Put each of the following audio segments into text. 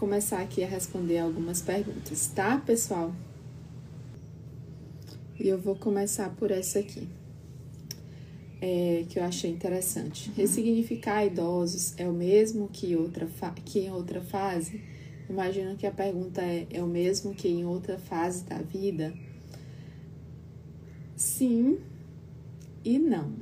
começar aqui a responder algumas perguntas, tá, pessoal? E eu vou começar por essa aqui, é, que eu achei interessante. Ressignificar idosos é o mesmo que, outra que em outra fase? Imagino que a pergunta é: é o mesmo que em outra fase da vida? Sim e não.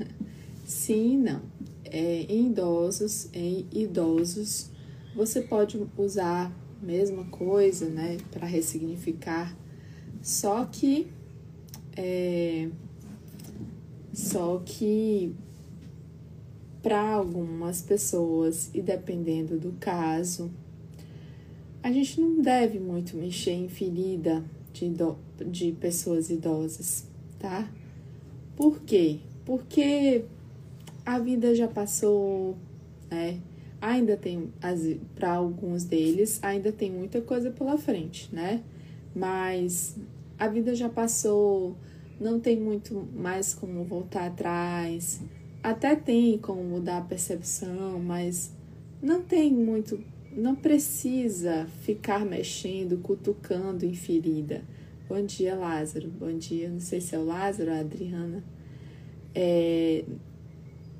Sim e não. É, em idosos, em idosos, você pode usar a mesma coisa, né, para ressignificar, só que é, só que para algumas pessoas e dependendo do caso, a gente não deve muito mexer em ferida de, de pessoas idosas, tá? Por quê? Porque a vida já passou, né? Ainda tem, para alguns deles, ainda tem muita coisa pela frente, né? Mas a vida já passou, não tem muito mais como voltar atrás. Até tem como mudar a percepção, mas não tem muito, não precisa ficar mexendo, cutucando em ferida. Bom dia, Lázaro. Bom dia, não sei se é o Lázaro a Adriana. É,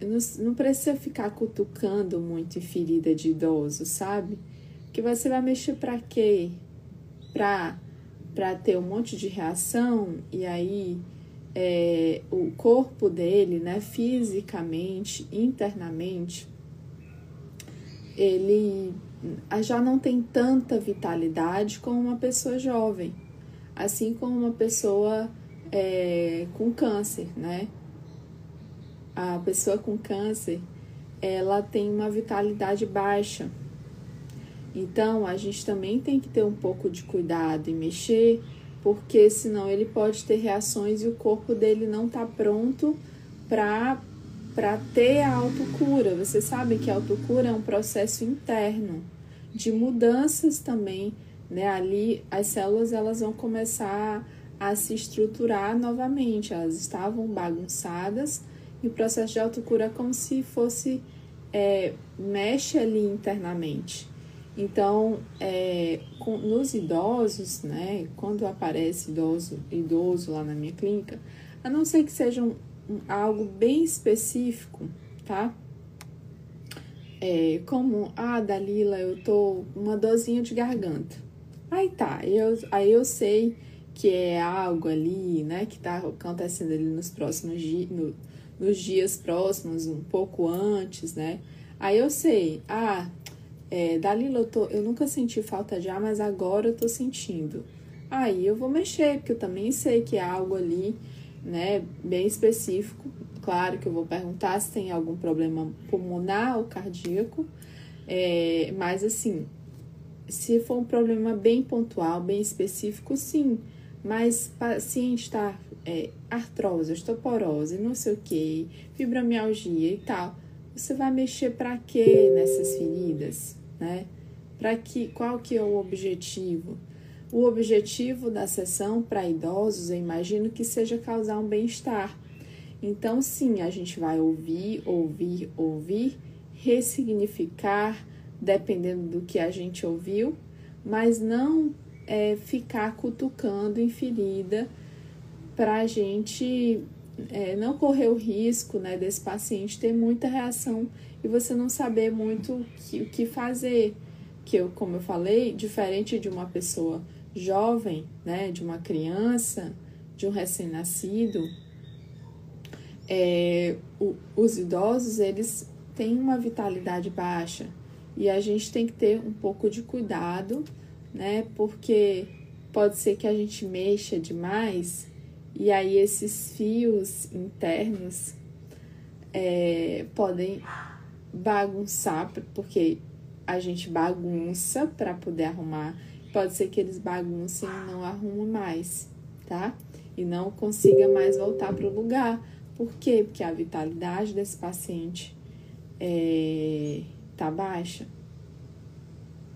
não, não precisa ficar cutucando muito em ferida de idoso, sabe? Que você vai mexer para quê? Pra, pra ter um monte de reação e aí é, o corpo dele, né, fisicamente, internamente, ele já não tem tanta vitalidade como uma pessoa jovem, assim como uma pessoa é, com câncer, né? A pessoa com câncer, ela tem uma vitalidade baixa. Então, a gente também tem que ter um pouco de cuidado e mexer, porque senão ele pode ter reações e o corpo dele não está pronto para ter a autocura. Você sabe que a autocura é um processo interno de mudanças também, né? Ali as células elas vão começar a se estruturar novamente. Elas estavam bagunçadas, e o processo de autocura é como se fosse, é, mexe ali internamente. Então, é, com, nos idosos, né, quando aparece idoso, idoso lá na minha clínica, a não ser que seja um, um, algo bem específico, tá? É, como, ah, Dalila, eu tô uma dorzinha de garganta. Aí tá, eu, aí eu sei que é algo ali, né, que tá acontecendo ali nos próximos dias, nos dias próximos, um pouco antes, né? Aí eu sei, ah, é, Dalila, eu, tô, eu nunca senti falta de ar, mas agora eu tô sentindo. Aí eu vou mexer, porque eu também sei que é algo ali, né, bem específico. Claro que eu vou perguntar se tem algum problema pulmonar ou cardíaco, é, mas assim, se for um problema bem pontual, bem específico, sim. Mas paciente está é, artrose, osteoporose, não sei o que, fibromialgia e tal, você vai mexer para quê nessas feridas, né? Para que, qual que é o objetivo? O objetivo da sessão para idosos, eu imagino que seja causar um bem-estar. Então, sim, a gente vai ouvir, ouvir, ouvir, ressignificar, dependendo do que a gente ouviu, mas não é, ficar cutucando em ferida para a gente é, não correr o risco né, desse paciente ter muita reação e você não saber muito o que, que fazer. Que eu, como eu falei, diferente de uma pessoa jovem, né, de uma criança, de um recém-nascido, é, os idosos eles têm uma vitalidade baixa e a gente tem que ter um pouco de cuidado, né, porque pode ser que a gente mexa demais e aí esses fios internos é, podem bagunçar, porque a gente bagunça para poder arrumar. Pode ser que eles baguncem e não arrumem mais, tá? E não consiga mais voltar para o lugar. Por quê? Porque a vitalidade desse paciente é, tá baixa.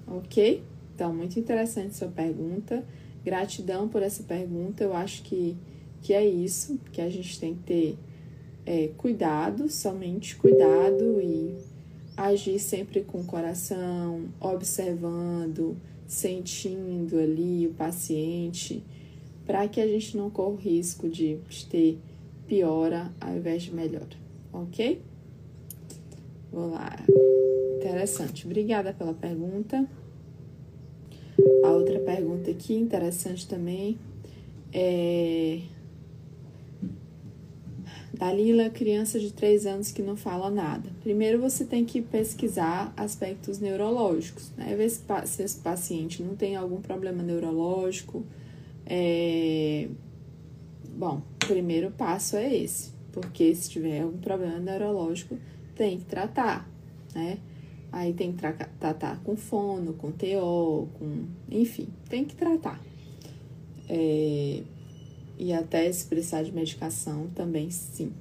Ok? Então, muito interessante sua pergunta. Gratidão por essa pergunta. Eu acho que que é isso, que a gente tem que ter é, cuidado, somente cuidado e agir sempre com o coração, observando, sentindo ali o paciente, para que a gente não corra o risco de ter piora ao invés de melhora, ok? Vou lá. Interessante. Obrigada pela pergunta. A outra pergunta aqui, interessante também, é. Dalila, criança de 3 anos que não fala nada. Primeiro você tem que pesquisar aspectos neurológicos, né? Ver se, se esse paciente não tem algum problema neurológico. É... Bom, o primeiro passo é esse, porque se tiver algum problema neurológico, tem que tratar, né? Aí tem que tra tratar com fono, com TO, com. Enfim, tem que tratar. É, e até se precisar de medicação também sim.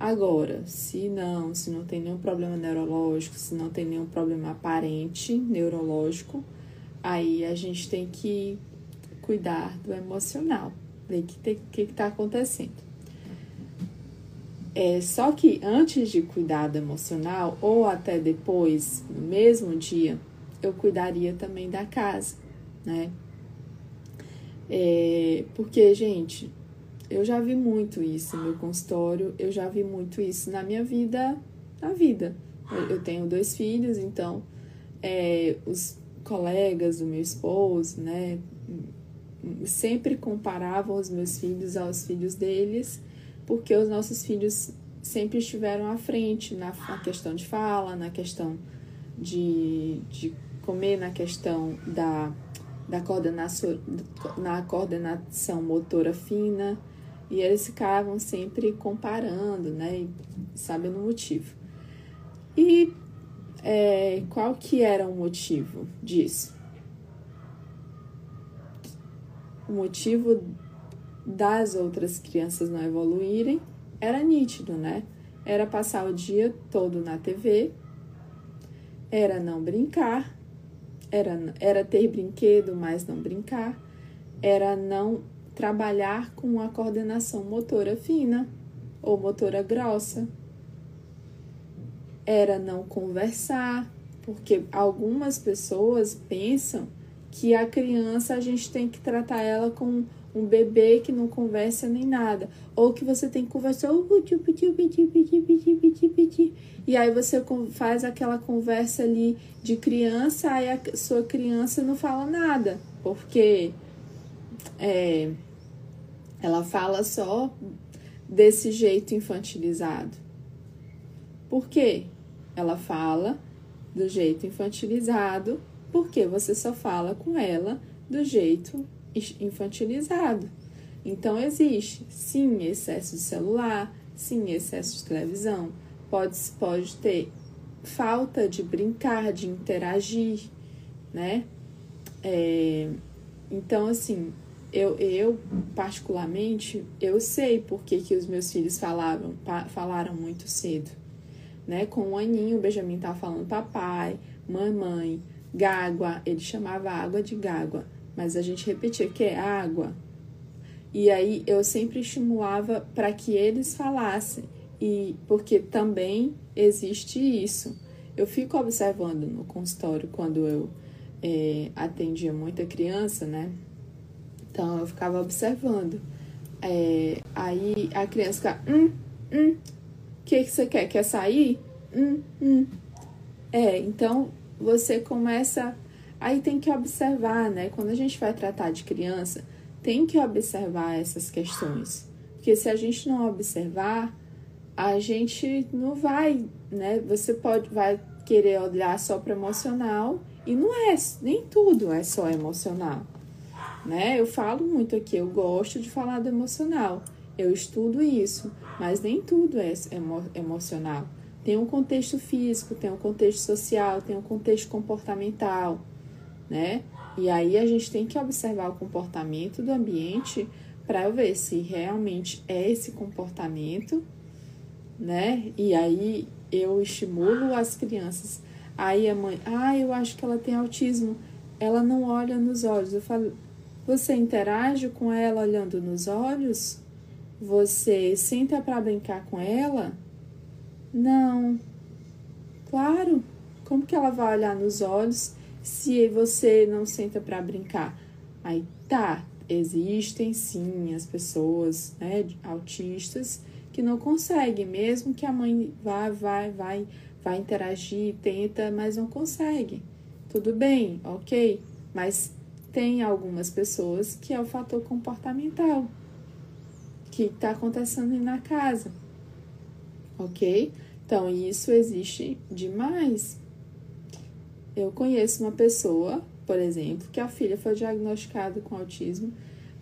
Agora, se não, se não tem nenhum problema neurológico, se não tem nenhum problema aparente neurológico, aí a gente tem que cuidar do emocional, ver o que está tá acontecendo. É, só que antes de cuidar do emocional, ou até depois, no mesmo dia, eu cuidaria também da casa, né? É, porque, gente, eu já vi muito isso no meu consultório, eu já vi muito isso na minha vida, na vida. Eu, eu tenho dois filhos, então é, os colegas do meu esposo, né, sempre comparavam os meus filhos aos filhos deles porque os nossos filhos sempre estiveram à frente na, na questão de fala, na questão de, de comer, na questão da, da coordenação, na coordenação motora fina, e eles ficavam sempre comparando, né, e sabendo o motivo. E é, qual que era o motivo disso? O motivo das outras crianças não evoluírem, era nítido, né? Era passar o dia todo na TV, era não brincar, era, era ter brinquedo, mas não brincar, era não trabalhar com a coordenação motora fina ou motora grossa, era não conversar, porque algumas pessoas pensam que a criança a gente tem que tratar ela com um bebê que não conversa nem nada. Ou que você tem que conversar. E aí você faz aquela conversa ali de criança, aí a sua criança não fala nada. Porque é, ela fala só desse jeito infantilizado. Por quê? Ela fala do jeito infantilizado porque você só fala com ela do jeito infantilizado. Então, existe, sim, excesso de celular, sim, excesso de televisão, pode, pode ter falta de brincar, de interagir, né? É, então, assim, eu, eu, particularmente, eu sei por que, os meus filhos falavam, falaram muito cedo, né? Com um aninho, o Benjamin estava falando papai, mamãe, gágua, ele chamava água de gágua mas a gente repetia que é água. E aí eu sempre estimulava para que eles falassem, e porque também existe isso. Eu fico observando no consultório quando eu é, atendia muita criança, né? Então eu ficava observando. É, aí a criança fica, hum, hum, o que, que você quer? Quer sair? Hum, hum. É, então você começa Aí tem que observar, né? Quando a gente vai tratar de criança, tem que observar essas questões. Porque se a gente não observar, a gente não vai, né? Você pode vai querer olhar só para emocional e não é, nem tudo é só emocional, né? Eu falo muito aqui, eu gosto de falar do emocional. Eu estudo isso, mas nem tudo é emo emocional. Tem um contexto físico, tem um contexto social, tem um contexto comportamental né? E aí a gente tem que observar o comportamento do ambiente para ver se realmente é esse comportamento, né? E aí eu estimulo as crianças. Aí a mãe, ah, eu acho que ela tem autismo. Ela não olha nos olhos. Eu falo, você interage com ela olhando nos olhos? Você senta para brincar com ela? Não. Claro. Como que ela vai olhar nos olhos se você não senta para brincar? Aí tá, existem sim as pessoas né, autistas que não conseguem, mesmo que a mãe vá, vai, vai, vai interagir, tenta, mas não consegue. Tudo bem, ok, mas tem algumas pessoas que é o fator comportamental que está acontecendo na casa, ok? Então, isso existe demais. Eu conheço uma pessoa, por exemplo, que a filha foi diagnosticada com autismo,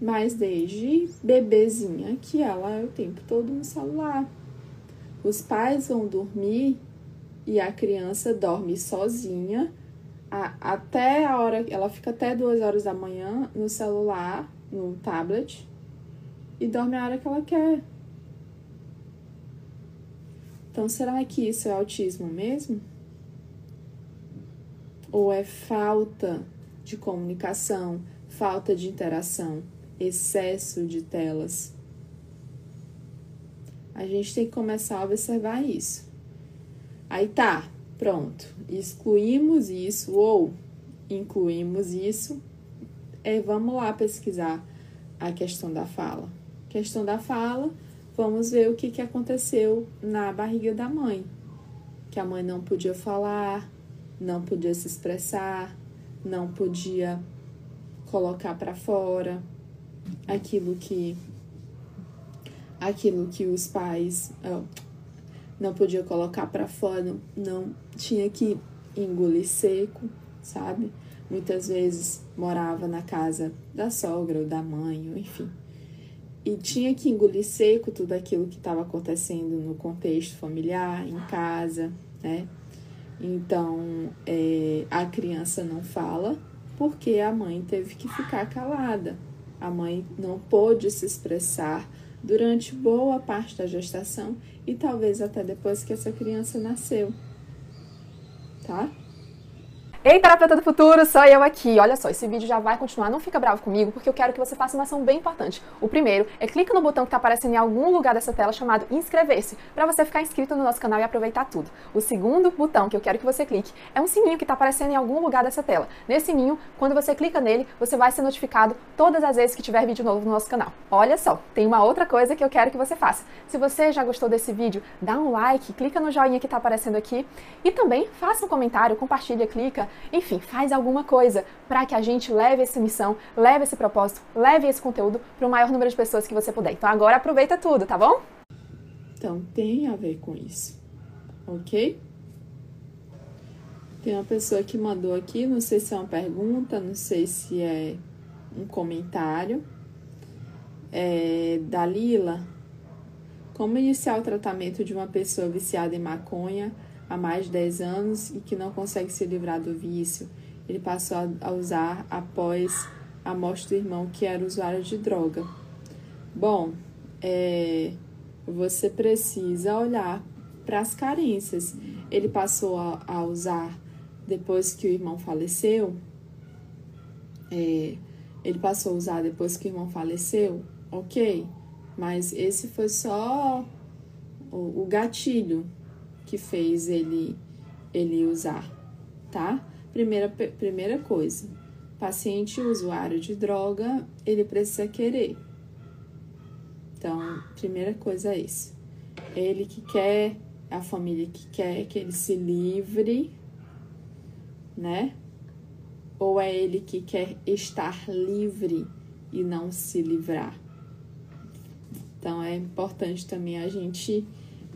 mas desde bebezinha que ela é o tempo todo no celular. Os pais vão dormir e a criança dorme sozinha a, até a hora, ela fica até duas horas da manhã no celular, no tablet, e dorme a hora que ela quer. Então, será que isso é autismo mesmo? Ou é falta de comunicação, falta de interação, excesso de telas? A gente tem que começar a observar isso. Aí tá, pronto, excluímos isso ou incluímos isso. É, vamos lá pesquisar a questão da fala. Questão da fala, vamos ver o que, que aconteceu na barriga da mãe. Que a mãe não podia falar, não podia se expressar, não podia colocar para fora aquilo que aquilo que os pais oh, não podia colocar para fora, não, não tinha que engolir seco, sabe? Muitas vezes morava na casa da sogra ou da mãe, enfim. E tinha que engolir seco tudo aquilo que estava acontecendo no contexto familiar, em casa, né? Então, é, a criança não fala porque a mãe teve que ficar calada. A mãe não pôde se expressar durante boa parte da gestação e talvez até depois que essa criança nasceu. Tá? Ei, terapeuta do futuro, sou eu aqui. Olha só, esse vídeo já vai continuar, não fica bravo comigo, porque eu quero que você faça uma ação bem importante. O primeiro é clica no botão que está aparecendo em algum lugar dessa tela chamado inscrever-se, para você ficar inscrito no nosso canal e aproveitar tudo. O segundo botão que eu quero que você clique é um sininho que está aparecendo em algum lugar dessa tela. Nesse sininho, quando você clica nele, você vai ser notificado todas as vezes que tiver vídeo novo no nosso canal. Olha só, tem uma outra coisa que eu quero que você faça. Se você já gostou desse vídeo, dá um like, clica no joinha que está aparecendo aqui e também faça um comentário, compartilha, clica enfim, faz alguma coisa para que a gente leve essa missão, leve esse propósito, leve esse conteúdo para o maior número de pessoas que você puder. Então agora aproveita tudo, tá bom? Então tem a ver com isso, ok? Tem uma pessoa que mandou aqui, não sei se é uma pergunta, não sei se é um comentário. É, Dalila, como iniciar o tratamento de uma pessoa viciada em maconha há mais de 10 anos e que não consegue se livrar do vício. Ele passou a usar após a morte do irmão, que era usuário de droga. Bom, é, você precisa olhar para as carências. Ele passou a, a, usar depois que o irmão faleceu. É, ele passou a usar depois que o irmão faleceu, ok, mas esse foi só o, o gatilho que fez ele, ele usar, tá? Primeira, primeira coisa, paciente usuário de droga, ele precisa querer. Então, primeira coisa é isso. Ele que quer, a família que quer que ele se livre, né? Ou é ele que quer estar livre e não se livrar? Então, é importante também a gente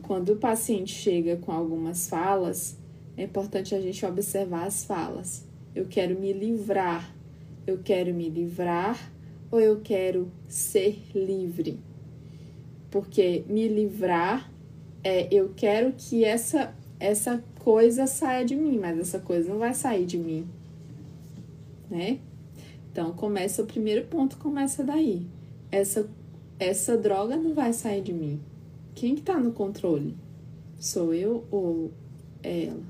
quando o paciente chega com algumas falas, é importante a gente observar as falas. Eu quero me livrar, eu quero me livrar ou eu quero ser livre? Porque me livrar é eu quero que essa essa coisa saia de mim, mas essa coisa não vai sair de mim, né? Então começa o primeiro ponto, começa daí. Essa essa droga não vai sair de mim. Quem que tá no controle? Sou eu ou é ela?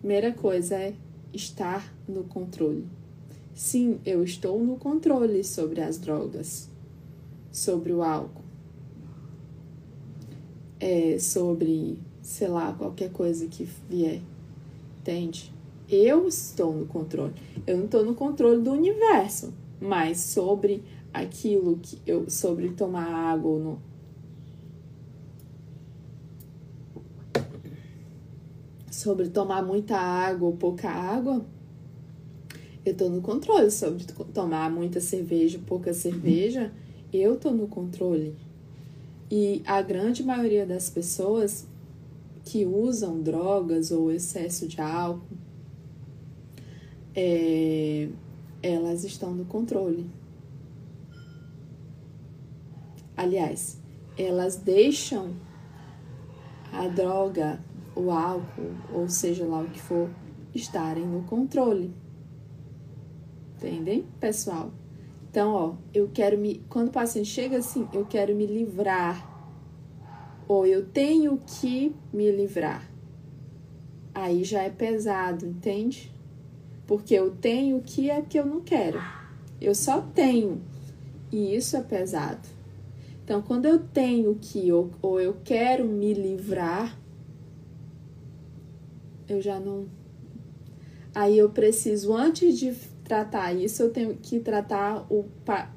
Primeira coisa é estar no controle. Sim, eu estou no controle sobre as drogas, sobre o álcool, é, sobre sei lá, qualquer coisa que vier. Entende? Eu estou no controle. Eu não estou no controle do universo, mas sobre aquilo que eu sobre tomar água ou não. Sobre tomar muita água ou pouca água, eu tô no controle. Sobre tomar muita cerveja ou pouca cerveja, eu tô no controle. E a grande maioria das pessoas que usam drogas ou excesso de álcool, é, elas estão no controle. Aliás, elas deixam a droga, o álcool, ou seja lá o que for, estarem no controle. Entendem, pessoal? Então, ó, eu quero me. Quando o paciente chega assim, eu quero me livrar ou eu tenho que me livrar. Aí já é pesado, entende? Porque eu tenho que é que eu não quero. Eu só tenho. E isso é pesado. Então, quando eu tenho que ou, ou eu quero me livrar, eu já não. Aí eu preciso, antes de tratar isso, eu tenho que tratar o, a,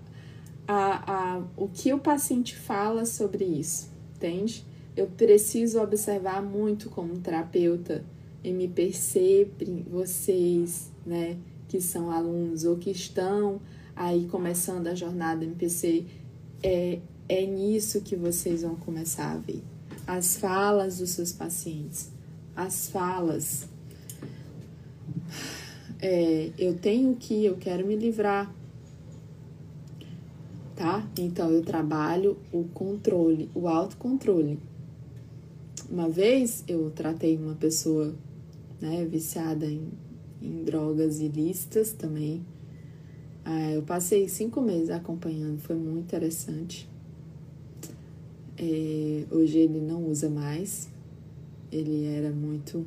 a, o que o paciente fala sobre isso entende? Eu preciso observar muito como terapeuta e me perceber vocês, né, que são alunos ou que estão aí começando a jornada MPC, é, é nisso que vocês vão começar a ver. As falas dos seus pacientes, as falas. É, eu tenho que, eu quero me livrar, tá? Então eu trabalho o controle, o autocontrole. Uma vez eu tratei uma pessoa, né, viciada em, em drogas ilícitas também. Ah, eu passei cinco meses acompanhando, foi muito interessante. É, hoje ele não usa mais, ele era muito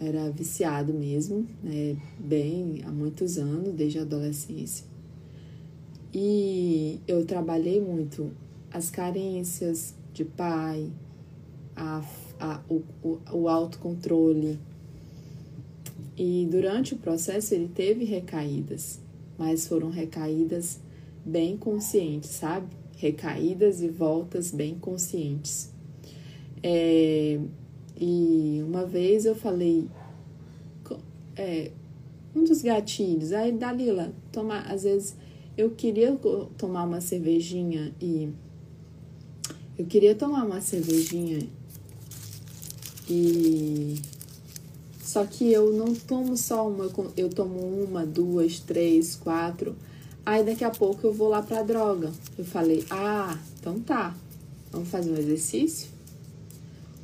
era viciado mesmo, né? bem há muitos anos, desde a adolescência. E eu trabalhei muito as carências de pai, a, a, o, o, o autocontrole. E durante o processo ele teve recaídas, mas foram recaídas bem conscientes, sabe? Recaídas e voltas bem conscientes. É, e uma vez eu falei, é, um dos gatilhos, aí Dalila, toma, às vezes eu queria tomar uma cervejinha e. Eu queria tomar uma cervejinha e. Só que eu não tomo só uma, eu tomo uma, duas, três, quatro. Aí daqui a pouco eu vou lá pra droga. Eu falei, ah, então tá. Vamos fazer um exercício?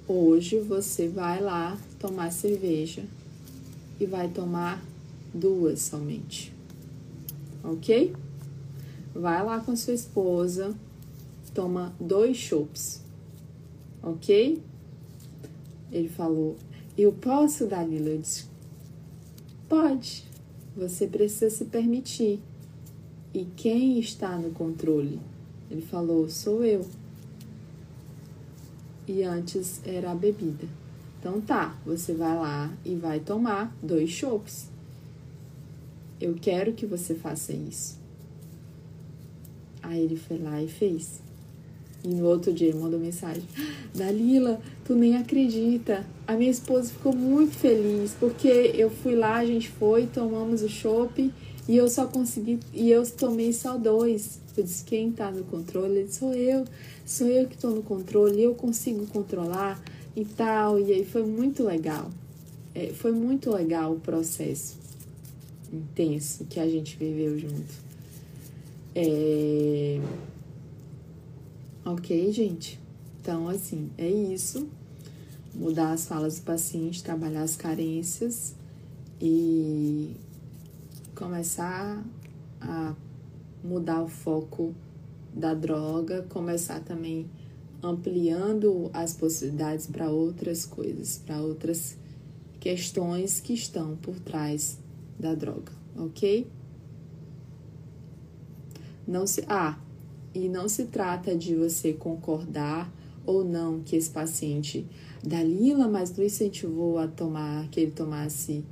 Hoje você vai lá tomar cerveja e vai tomar duas somente. Ok? vai lá com sua esposa, toma dois chopps, ok? Ele falou, eu posso, Dalila? Eu disse, pode, você precisa se permitir. E quem está no controle? Ele falou, sou eu. E antes era a bebida. Então tá, você vai lá e vai tomar dois chopps. Eu quero que você faça isso. Aí ele foi lá e fez. E no outro dia ele mandou mensagem: Dalila, tu nem acredita. A minha esposa ficou muito feliz porque eu fui lá, a gente foi, tomamos o chopp e eu só consegui. E eu tomei só dois. Eu disse: quem tá no controle? Ele disse: sou eu. Sou eu que tô no controle, eu consigo controlar e tal. E aí foi muito legal. É, foi muito legal o processo intenso que a gente viveu junto. É... Ok, gente? Então, assim, é isso. Mudar as falas do paciente, trabalhar as carências e começar a mudar o foco da droga, começar também ampliando as possibilidades para outras coisas, para outras questões que estão por trás da droga, ok? Não se, ah, e não se trata de você concordar ou não que esse paciente Dalila, mas não incentivou a tomar, que ele tomasse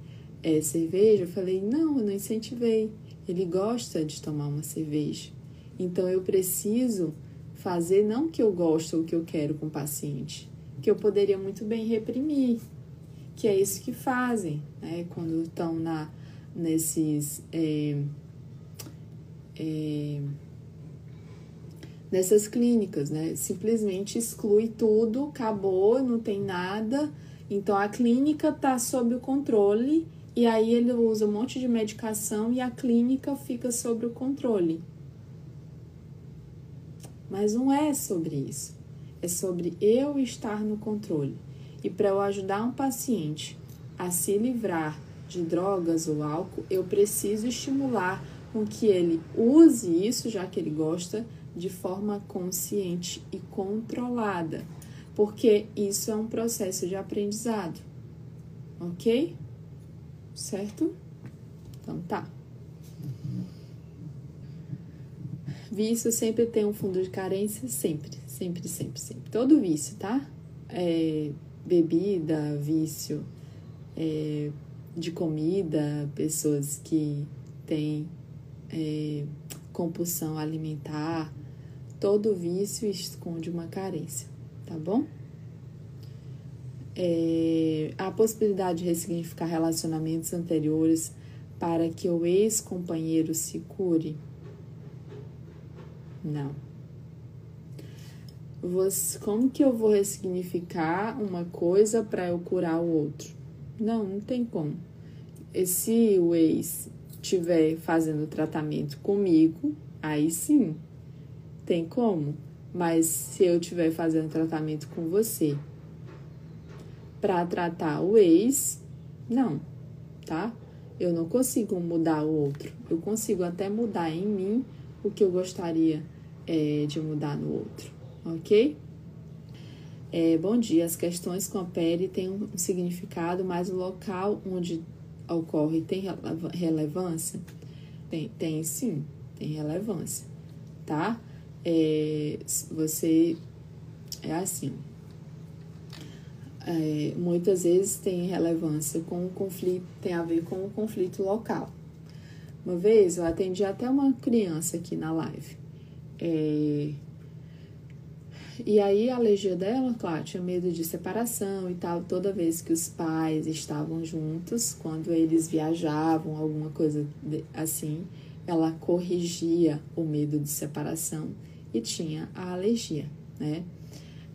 é, cerveja. Eu falei, não, eu não incentivei. Ele gosta de tomar uma cerveja. Então eu preciso fazer não o que eu gosto ou o que eu quero com o paciente, que eu poderia muito bem reprimir, que é isso que fazem, né? Quando estão na, nesses. É, é, nessas clínicas, né? Simplesmente exclui tudo, acabou, não tem nada. Então a clínica está sob o controle e aí ele usa um monte de medicação e a clínica fica sob o controle. Mas não é sobre isso. É sobre eu estar no controle. E para eu ajudar um paciente a se livrar de drogas ou álcool, eu preciso estimular com que ele use isso, já que ele gosta, de forma consciente e controlada, porque isso é um processo de aprendizado, ok? Certo? Então tá. Vício sempre tem um fundo de carência, sempre, sempre, sempre, sempre. Todo vício, tá? É, bebida, vício é, de comida, pessoas que têm é, compulsão alimentar, todo vício esconde uma carência, tá bom? É, a possibilidade de ressignificar relacionamentos anteriores para que o ex-companheiro se cure? Não. Você, como que eu vou ressignificar uma coisa para eu curar o outro? Não, não tem como. E se o ex estiver fazendo tratamento comigo, aí sim, tem como. Mas se eu estiver fazendo tratamento com você para tratar o ex, não, tá? Eu não consigo mudar o outro. Eu consigo até mudar em mim o que eu gostaria é, de mudar no outro, ok? É, bom dia. As questões com a pele têm um significado, mas o local onde ocorre tem relevância? Tem, tem sim, tem relevância, tá? É, você é assim. É, muitas vezes tem relevância com o conflito, tem a ver com o conflito local. Uma vez eu atendi até uma criança aqui na live. É, e aí a alergia dela, claro, tinha medo de separação e tal. Toda vez que os pais estavam juntos, quando eles viajavam, alguma coisa assim, ela corrigia o medo de separação e tinha a alergia, né?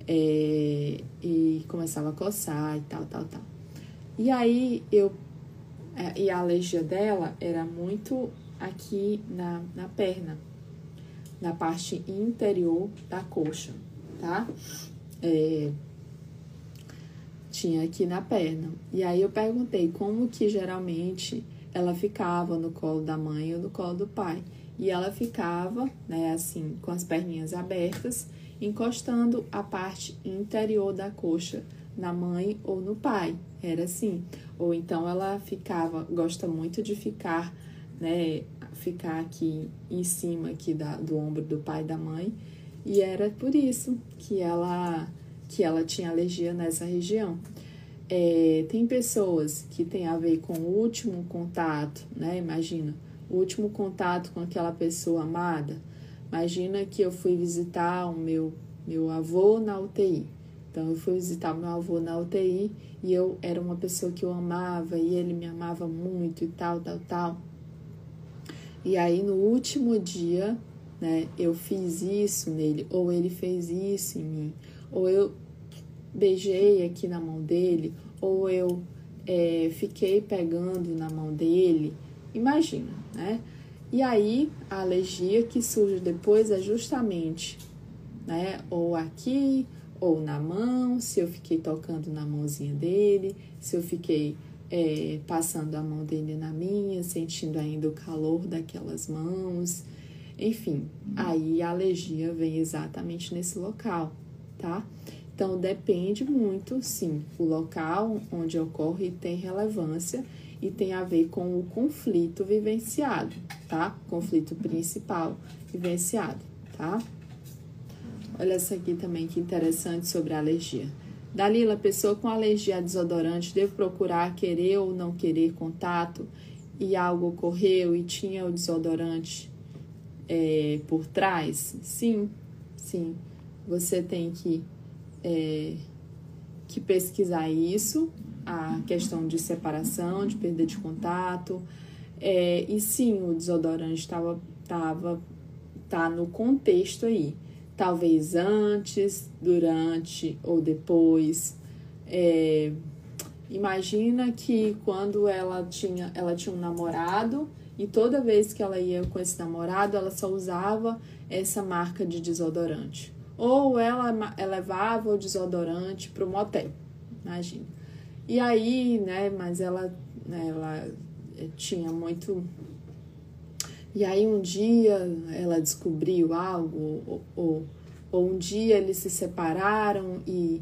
É, e começava a coçar e tal, tal, tal. E aí eu. É, e a alergia dela era muito aqui na, na perna, na parte interior da coxa tá? É, tinha aqui na perna. E aí eu perguntei como que geralmente ela ficava no colo da mãe ou no colo do pai. E ela ficava, né, assim, com as perninhas abertas, encostando a parte interior da coxa na mãe ou no pai. Era assim. Ou então ela ficava, gosta muito de ficar, né, ficar aqui em cima aqui da, do ombro do pai e da mãe e era por isso que ela, que ela tinha alergia nessa região. É, tem pessoas que tem a ver com o último contato, né? Imagina, o último contato com aquela pessoa amada. Imagina que eu fui visitar o meu, meu avô na UTI. Então, eu fui visitar meu avô na UTI e eu era uma pessoa que eu amava e ele me amava muito e tal, tal, tal. E aí, no último dia, né? Eu fiz isso nele, ou ele fez isso em mim, ou eu beijei aqui na mão dele, ou eu é, fiquei pegando na mão dele. Imagina, né? E aí, a alergia que surge depois é justamente, né? Ou aqui, ou na mão, se eu fiquei tocando na mãozinha dele, se eu fiquei é, passando a mão dele na minha, sentindo ainda o calor daquelas mãos. Enfim, aí a alergia vem exatamente nesse local, tá? Então depende muito, sim, o local onde ocorre tem relevância e tem a ver com o conflito vivenciado, tá? Conflito principal vivenciado, tá? Olha essa aqui também que interessante sobre a alergia. Dalila, pessoa com alergia a desodorante deve procurar querer ou não querer contato e algo ocorreu e tinha o desodorante é, por trás? Sim, sim. Você tem que, é, que pesquisar isso, a questão de separação, de perda de contato. É, e sim, o desodorante estava tava, tá no contexto aí talvez antes, durante ou depois. É, imagina que quando ela tinha, ela tinha um namorado e toda vez que ela ia com esse namorado, ela só usava essa marca de desodorante. Ou ela, ela levava o desodorante para o motel, imagina. E aí, né, mas ela, né, ela tinha muito e aí um dia ela descobriu algo, ou, ou, ou um dia eles se separaram e,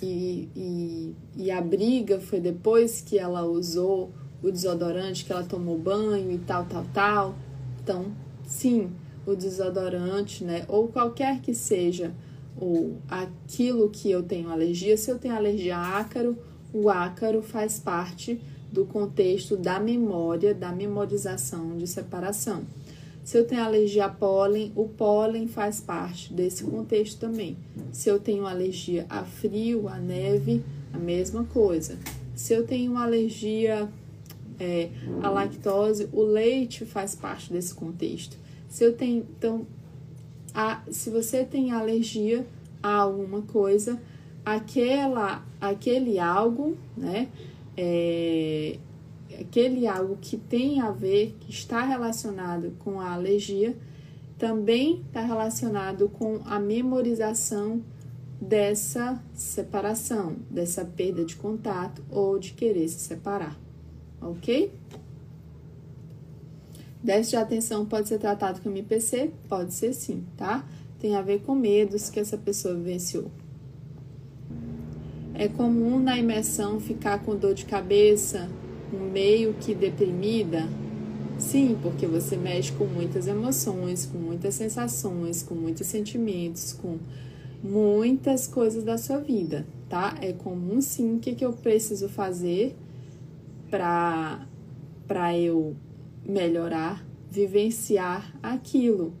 e, e, e, a briga foi depois que ela usou o desodorante, que ela tomou banho e tal, tal, tal. Então, sim, o desodorante, né? Ou qualquer que seja ou aquilo que eu tenho alergia, se eu tenho alergia a ácaro, o ácaro faz parte do contexto da memória, da memorização de separação. Se eu tenho alergia a pólen, o pólen faz parte desse contexto também. Se eu tenho alergia a frio, a neve, a mesma coisa. Se eu tenho alergia é, à lactose, o leite faz parte desse contexto. Se eu tenho, então, a, se você tem alergia a alguma coisa, aquela, aquele algo, né, é, aquele algo que tem a ver, que está relacionado com a alergia, também está relacionado com a memorização dessa separação, dessa perda de contato ou de querer se separar, ok? Déficit de atenção pode ser tratado com MPC? Pode ser sim, tá? Tem a ver com medos que essa pessoa vivenciou. É comum na imersão ficar com dor de cabeça, meio que deprimida? Sim, porque você mexe com muitas emoções, com muitas sensações, com muitos sentimentos, com muitas coisas da sua vida, tá? É comum sim. O que, que eu preciso fazer para para eu melhorar, vivenciar aquilo,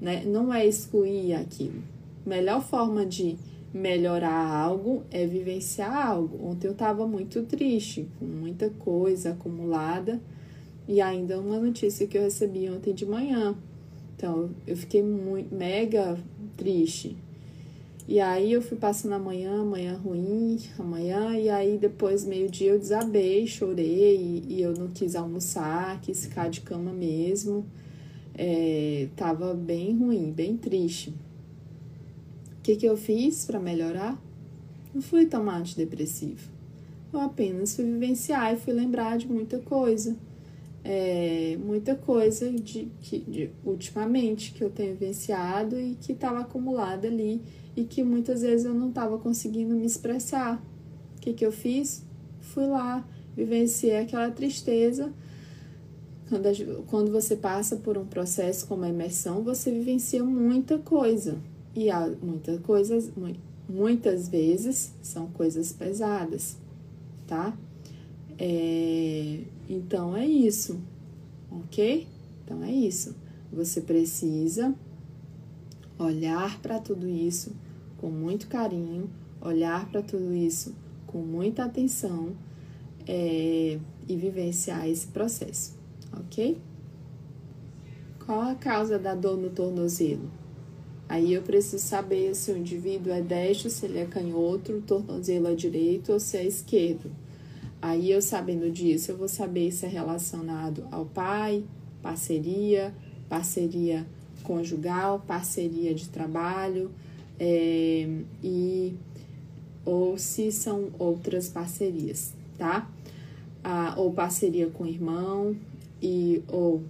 né? Não é excluir aquilo. Melhor forma de melhorar algo é vivenciar algo. Ontem eu estava muito triste, com muita coisa acumulada, e ainda uma notícia que eu recebi ontem de manhã. Então eu fiquei muito mega triste. E aí eu fui passando amanhã, amanhã ruim, amanhã, e aí depois, meio-dia, eu desabei, chorei, e, e, eu não quis almoçar, quis ficar de cama mesmo. É, tava bem ruim, bem triste. O que, que eu fiz para melhorar? Não fui tomar antidepressivo. Eu apenas fui vivenciar e fui lembrar de muita coisa. É, muita coisa de, de, de, ultimamente que eu tenho vivenciado e que estava acumulada ali e que muitas vezes eu não estava conseguindo me expressar. O que, que eu fiz? Fui lá, vivenciei aquela tristeza. Quando, quando você passa por um processo como a imersão, você vivencia muita coisa e há muitas coisas, muitas vezes são coisas pesadas, tá? É, então é isso, ok? Então é isso. Você precisa olhar para tudo isso com muito carinho, olhar para tudo isso com muita atenção é, e vivenciar esse processo, ok? Qual a causa da dor no tornozelo? Aí eu preciso saber se o indivíduo é destro, se ele é canhoto, o tornozelo é direito ou se é esquerdo. Aí eu sabendo disso, eu vou saber se é relacionado ao pai, parceria, parceria conjugal, parceria de trabalho, é, e ou se são outras parcerias, tá? Ah, ou parceria com irmão, e ou,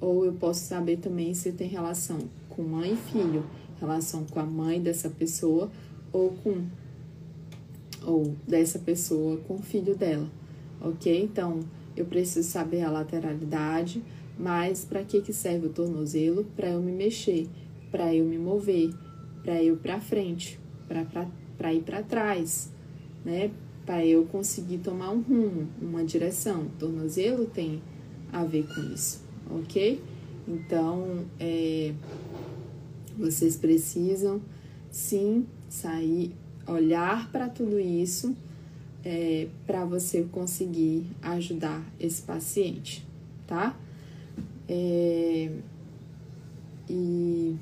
ou eu posso saber também se tem relação com mãe e filho relação com a mãe dessa pessoa ou com ou dessa pessoa com o filho dela, ok? Então eu preciso saber a lateralidade, mas para que que serve o tornozelo? Para eu me mexer, para eu me mover, para eu para frente, para ir para trás, né? Para eu conseguir tomar um rumo, uma direção. Tornozelo tem a ver com isso, ok? Então, é, vocês precisam sim sair, olhar para tudo isso é, para você conseguir ajudar esse paciente, tá? É, e.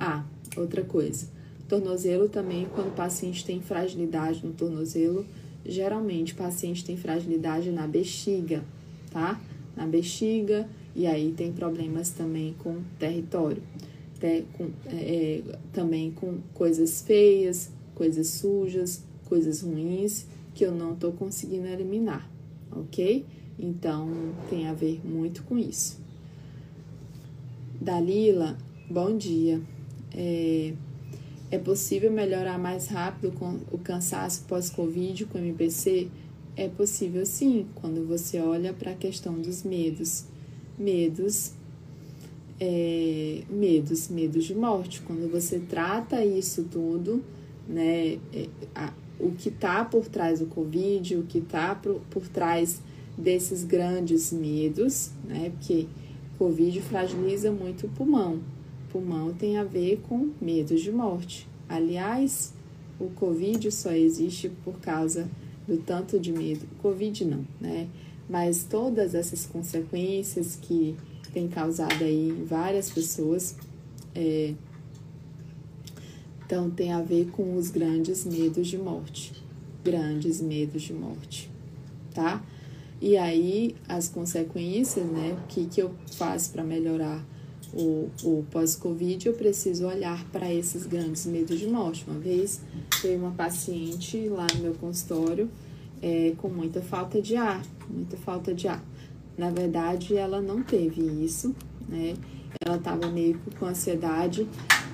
Ah, outra coisa. Tornozelo também, quando o paciente tem fragilidade no tornozelo, geralmente o paciente tem fragilidade na bexiga, tá? Na bexiga, e aí tem problemas também com território. Até com, é, é, também com coisas feias, coisas sujas, coisas ruins que eu não estou conseguindo eliminar, ok? Então tem a ver muito com isso. Dalila, bom dia. É, é possível melhorar mais rápido com o cansaço pós-Covid com MPC? É possível sim, quando você olha para a questão dos medos. Medos, é, medos, medos de morte. Quando você trata isso tudo, né, é, a, o que está por trás do Covid, o que está por, por trás desses grandes medos, né? Porque Covid fragiliza muito o pulmão. Pulmão tem a ver com medos de morte. Aliás, o Covid só existe por causa do tanto de medo. Covid não, né? Mas todas essas consequências que tem causado aí em várias pessoas, é, então tem a ver com os grandes medos de morte. Grandes medos de morte, tá? E aí as consequências, né? O que, que eu faço para melhorar o, o pós-Covid? Eu preciso olhar para esses grandes medos de morte. Uma vez veio uma paciente lá no meu consultório é, com muita falta de ar, muita falta de ar. Na verdade, ela não teve isso, né? Ela estava meio com ansiedade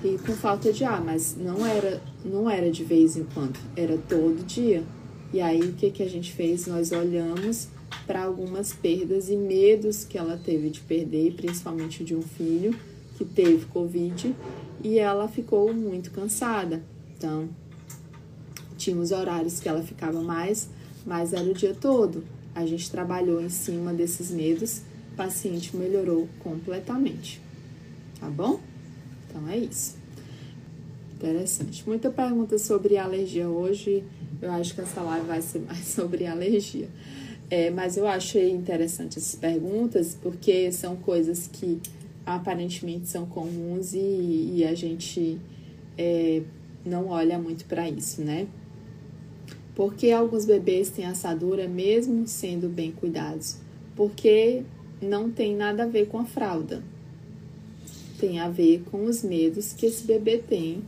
e com falta de ar, mas não era, não era de vez em quando, era todo dia. E aí o que, que a gente fez? Nós olhamos para algumas perdas e medos que ela teve de perder, principalmente de um filho que teve Covid, e ela ficou muito cansada. Então, tinha os horários que ela ficava mais, mas era o dia todo. A gente trabalhou em cima desses medos, o paciente melhorou completamente. Tá bom? Então é isso. Interessante. Muita pergunta sobre alergia hoje. Eu acho que essa live vai ser mais sobre alergia. É, mas eu achei interessante essas perguntas porque são coisas que aparentemente são comuns e, e a gente é, não olha muito para isso, né? Porque alguns bebês têm assadura mesmo sendo bem cuidados? Porque não tem nada a ver com a fralda tem a ver com os medos que esse bebê tem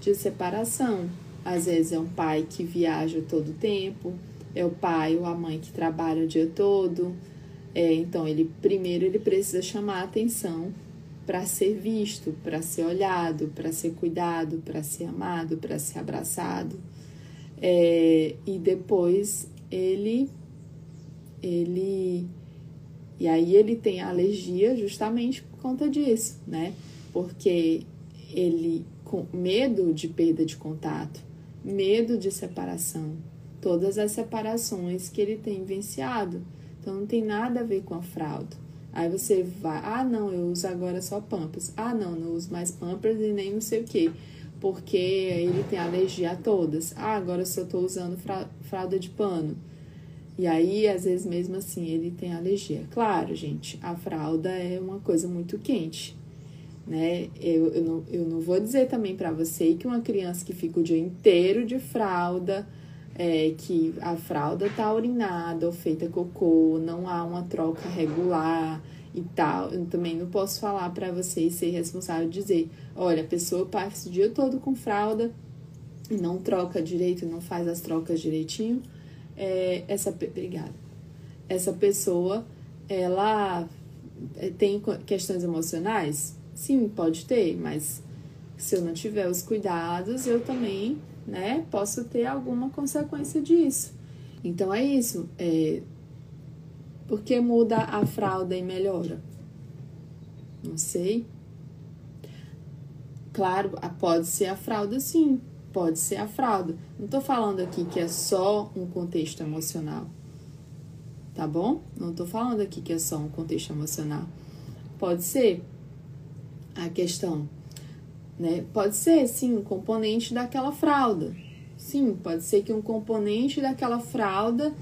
de separação. Às vezes é um pai que viaja todo o tempo, é o pai ou a mãe que trabalha o dia todo. É, então ele primeiro ele precisa chamar a atenção para ser visto, para ser olhado, para ser cuidado, para ser amado, para ser abraçado. É, e depois ele ele e aí ele tem alergia justamente por conta disso, né? Porque ele com medo de perda de contato, medo de separação, todas as separações que ele tem vivenciado. Então não tem nada a ver com a fralda. Aí você vai, ah não, eu uso agora só Pampers. Ah não, não uso mais Pampers e nem não sei o que, porque ele tem alergia a todas. Ah, agora eu só estou usando fralda de pano. E aí, às vezes, mesmo assim, ele tem alergia. Claro, gente, a fralda é uma coisa muito quente, né? Eu, eu, não, eu não vou dizer também para você que uma criança que fica o dia inteiro de fralda, é, que a fralda tá urinada ou feita cocô, não há uma troca regular e tal. Eu também não posso falar para você ser responsável dizer, olha, a pessoa passa o dia todo com fralda e não troca direito, não faz as trocas direitinho. É, essa obrigada. Essa pessoa ela é, tem questões emocionais? Sim pode ter mas se eu não tiver os cuidados eu também né posso ter alguma consequência disso então é isso é, porque muda a fralda e melhora não sei Claro, pode ser a fralda sim, pode ser a fralda. Não tô falando aqui que é só um contexto emocional. Tá bom? Não tô falando aqui que é só um contexto emocional. Pode ser a questão, né? Pode ser sim um componente daquela fralda. Sim, pode ser que um componente daquela fralda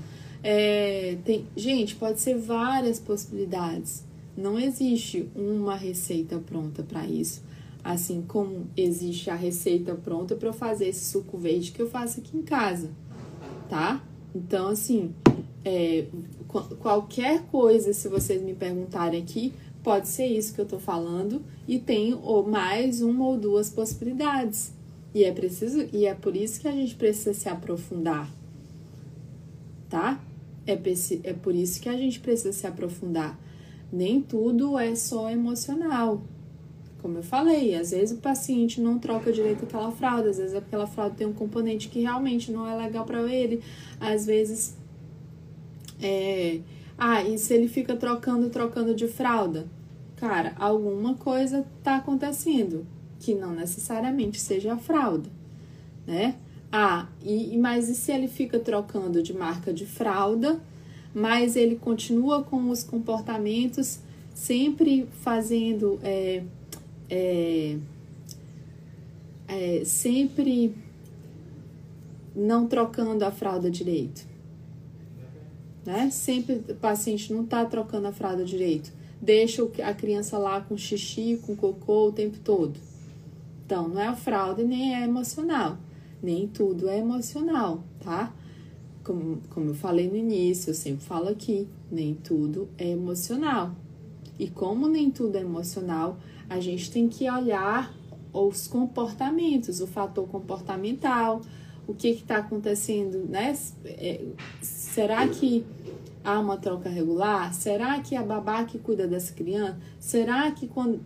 é, tem, gente, pode ser várias possibilidades. Não existe uma receita pronta para isso. Assim como existe a receita pronta para eu fazer esse suco verde que eu faço aqui em casa, tá? Então, assim, é, qualquer coisa, se vocês me perguntarem aqui, pode ser isso que eu tô falando e tem ou mais uma ou duas possibilidades. E é preciso, e é por isso que a gente precisa se aprofundar, tá? É, é por isso que a gente precisa se aprofundar. Nem tudo é só emocional. Como eu falei, às vezes o paciente não troca direito aquela fralda, às vezes aquela fralda tem um componente que realmente não é legal para ele, às vezes é, ah, e se ele fica trocando, trocando de fralda? Cara, alguma coisa tá acontecendo que não necessariamente seja a fralda, né? Ah, e, mas e se ele fica trocando de marca de fralda, mas ele continua com os comportamentos sempre fazendo, é, é, é, sempre não trocando a fralda direito, né? Sempre o paciente não tá trocando a fralda direito, deixa a criança lá com xixi, com cocô o tempo todo. Então, não é a fralda nem é emocional nem tudo é emocional, tá? Como, como eu falei no início, eu sempre falo aqui, nem tudo é emocional. E como nem tudo é emocional, a gente tem que olhar os comportamentos, o fator comportamental, o que está acontecendo, né? É, será que há uma troca regular? Será que a babá que cuida dessa criança? Será que quando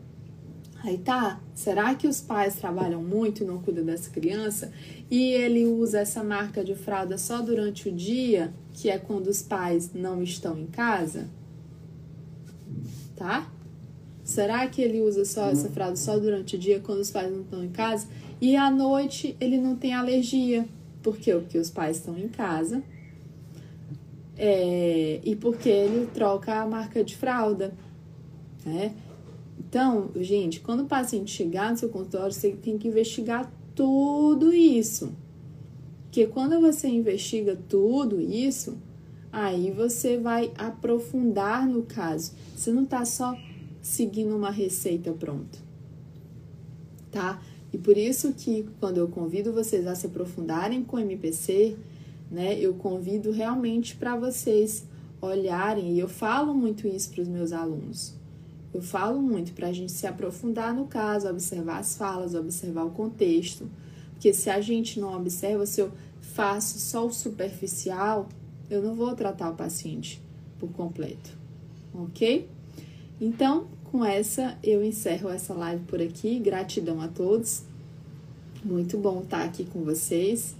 Aí tá, será que os pais trabalham muito e não cuidam dessa criança? E ele usa essa marca de fralda só durante o dia, que é quando os pais não estão em casa? Tá? Será que ele usa só essa fralda só durante o dia, quando os pais não estão em casa? E à noite ele não tem alergia. Por quê? Porque os pais estão em casa. É, e porque ele troca a marca de fralda. Né? Então, gente, quando o paciente chegar no seu consultório, você tem que investigar tudo isso. Porque quando você investiga tudo isso, aí você vai aprofundar no caso. Você não está só seguindo uma receita pronta, tá? E por isso que quando eu convido vocês a se aprofundarem com o MPC, né, eu convido realmente para vocês olharem, e eu falo muito isso para os meus alunos. Eu falo muito para a gente se aprofundar no caso, observar as falas, observar o contexto. Porque se a gente não observa, se eu faço só o superficial, eu não vou tratar o paciente por completo, ok? Então, com essa, eu encerro essa live por aqui. Gratidão a todos. Muito bom estar aqui com vocês.